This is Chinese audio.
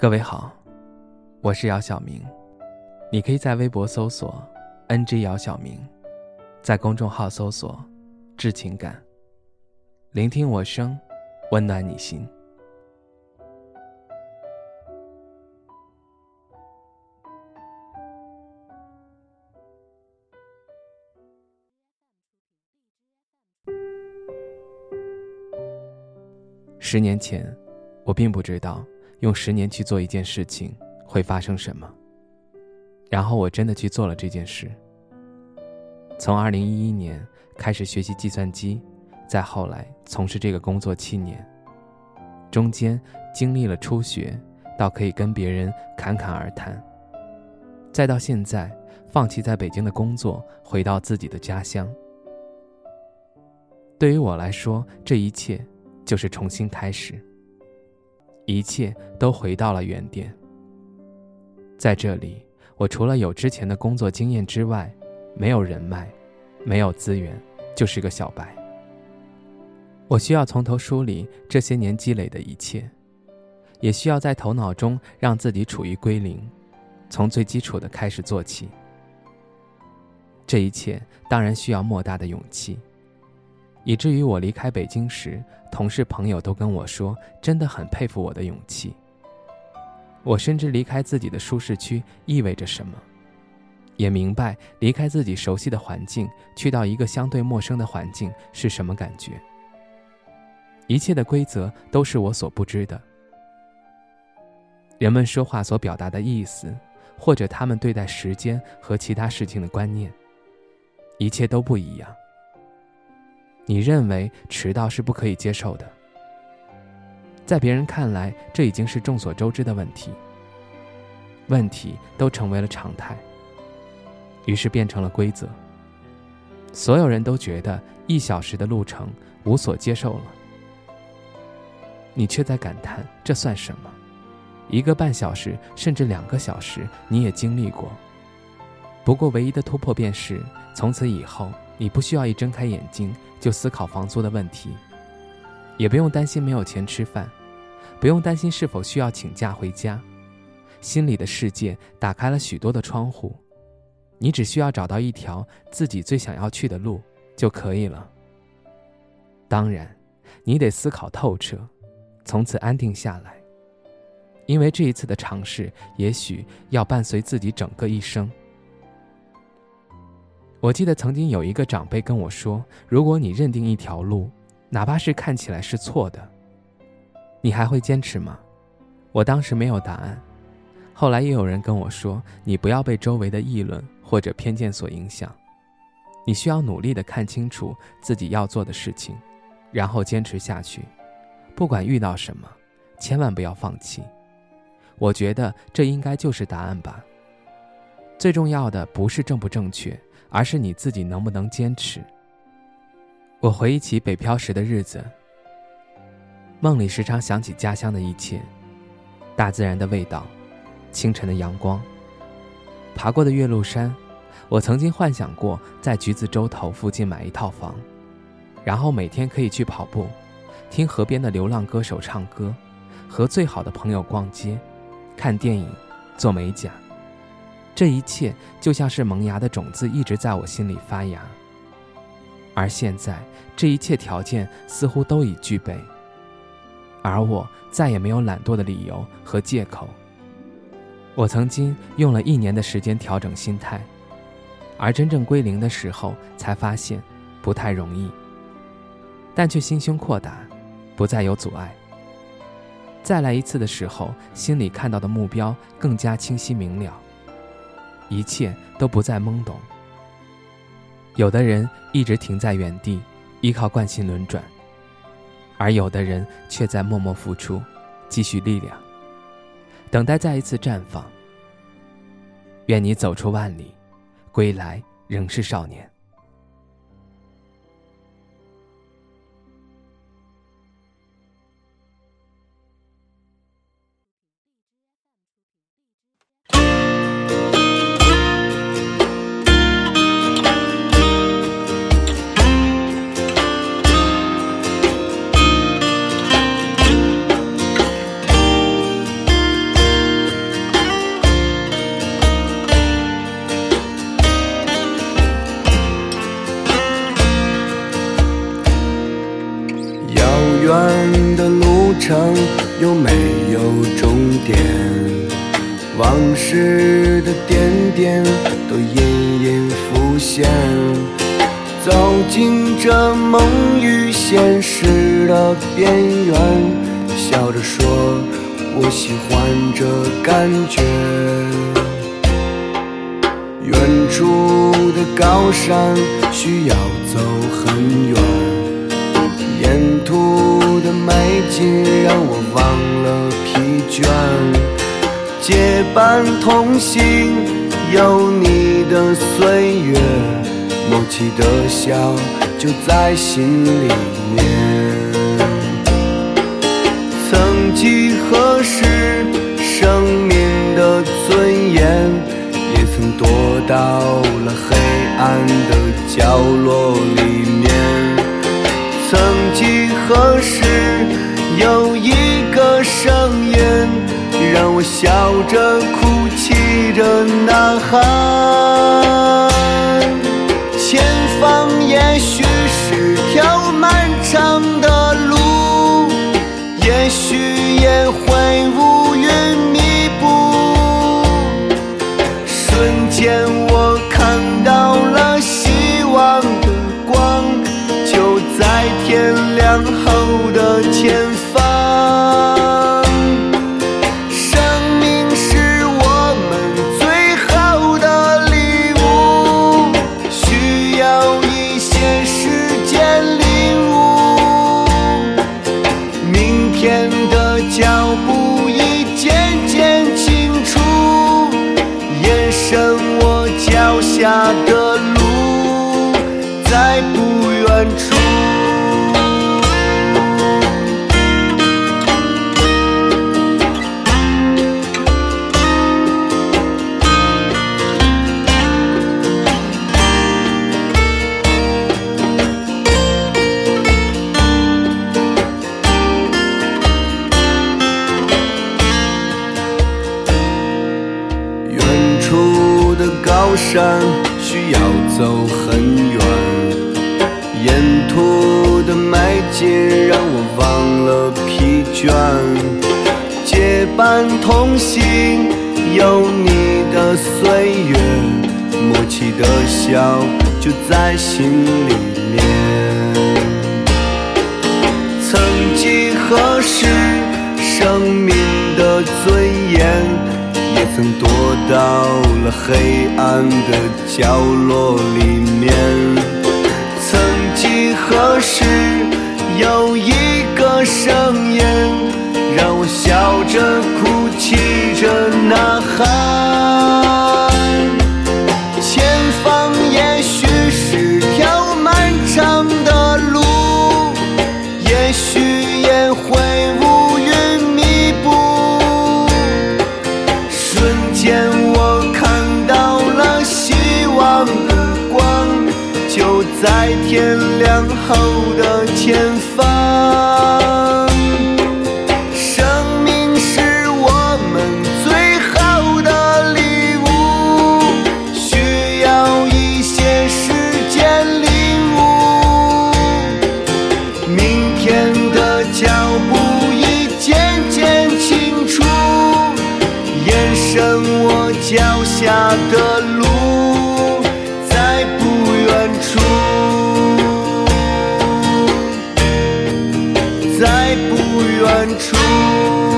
各位好，我是姚晓明，你可以在微博搜索 “ng 姚晓明”，在公众号搜索“致情感”，聆听我声，温暖你心。十年前，我并不知道。用十年去做一件事情会发生什么？然后我真的去做了这件事。从二零一一年开始学习计算机，再后来从事这个工作七年，中间经历了初学，到可以跟别人侃侃而谈，再到现在放弃在北京的工作，回到自己的家乡。对于我来说，这一切就是重新开始。一切都回到了原点。在这里，我除了有之前的工作经验之外，没有人脉，没有资源，就是个小白。我需要从头梳理这些年积累的一切，也需要在头脑中让自己处于归零，从最基础的开始做起。这一切当然需要莫大的勇气。以至于我离开北京时，同事朋友都跟我说，真的很佩服我的勇气。我深知离开自己的舒适区意味着什么，也明白离开自己熟悉的环境，去到一个相对陌生的环境是什么感觉。一切的规则都是我所不知的，人们说话所表达的意思，或者他们对待时间和其他事情的观念，一切都不一样。你认为迟到是不可以接受的，在别人看来，这已经是众所周知的问题。问题都成为了常态，于是变成了规则。所有人都觉得一小时的路程无所接受了，你却在感叹这算什么？一个半小时甚至两个小时你也经历过。不过唯一的突破便是，从此以后。你不需要一睁开眼睛就思考房租的问题，也不用担心没有钱吃饭，不用担心是否需要请假回家，心里的世界打开了许多的窗户，你只需要找到一条自己最想要去的路就可以了。当然，你得思考透彻，从此安定下来，因为这一次的尝试也许要伴随自己整个一生。我记得曾经有一个长辈跟我说：“如果你认定一条路，哪怕是看起来是错的，你还会坚持吗？”我当时没有答案。后来也有人跟我说：“你不要被周围的议论或者偏见所影响，你需要努力的看清楚自己要做的事情，然后坚持下去，不管遇到什么，千万不要放弃。”我觉得这应该就是答案吧。最重要的不是正不正确。而是你自己能不能坚持？我回忆起北漂时的日子，梦里时常想起家乡的一切：大自然的味道，清晨的阳光，爬过的岳麓山。我曾经幻想过在橘子洲头附近买一套房，然后每天可以去跑步，听河边的流浪歌手唱歌，和最好的朋友逛街，看电影，做美甲。这一切就像是萌芽的种子，一直在我心里发芽。而现在，这一切条件似乎都已具备，而我再也没有懒惰的理由和借口。我曾经用了一年的时间调整心态，而真正归零的时候，才发现不太容易，但却心胸阔达，不再有阻碍。再来一次的时候，心里看到的目标更加清晰明了。一切都不再懵懂。有的人一直停在原地，依靠惯性轮转；而有的人却在默默付出，积蓄力量，等待再一次绽放。愿你走出万里，归来仍是少年。短的路程有没有终点？往事的点点都隐隐浮现。走进这梦与现实的边缘，笑着说：“我喜欢这感觉。”远处的高山需要走很远，的美景让我忘了疲倦。结伴同行，有你的岁月，默契的笑就在心里面。曾几何时，生命的尊严。也曾躲到了黑暗的角落里面。曾几何时，有一个声音让我笑着哭泣着呐喊。前方也许是条漫长的路，也许也伴同行，有你的岁月，默契的笑就在心里面。曾几何时，生命的尊严。也曾躲到了黑暗的角落里面。曾几何时，有一个声音让我笑着哭泣着呐喊。前方也许是条漫长的路，也许也会乌云密布。瞬间，我看到了希望的光，就。在天亮后的前方，在不远处。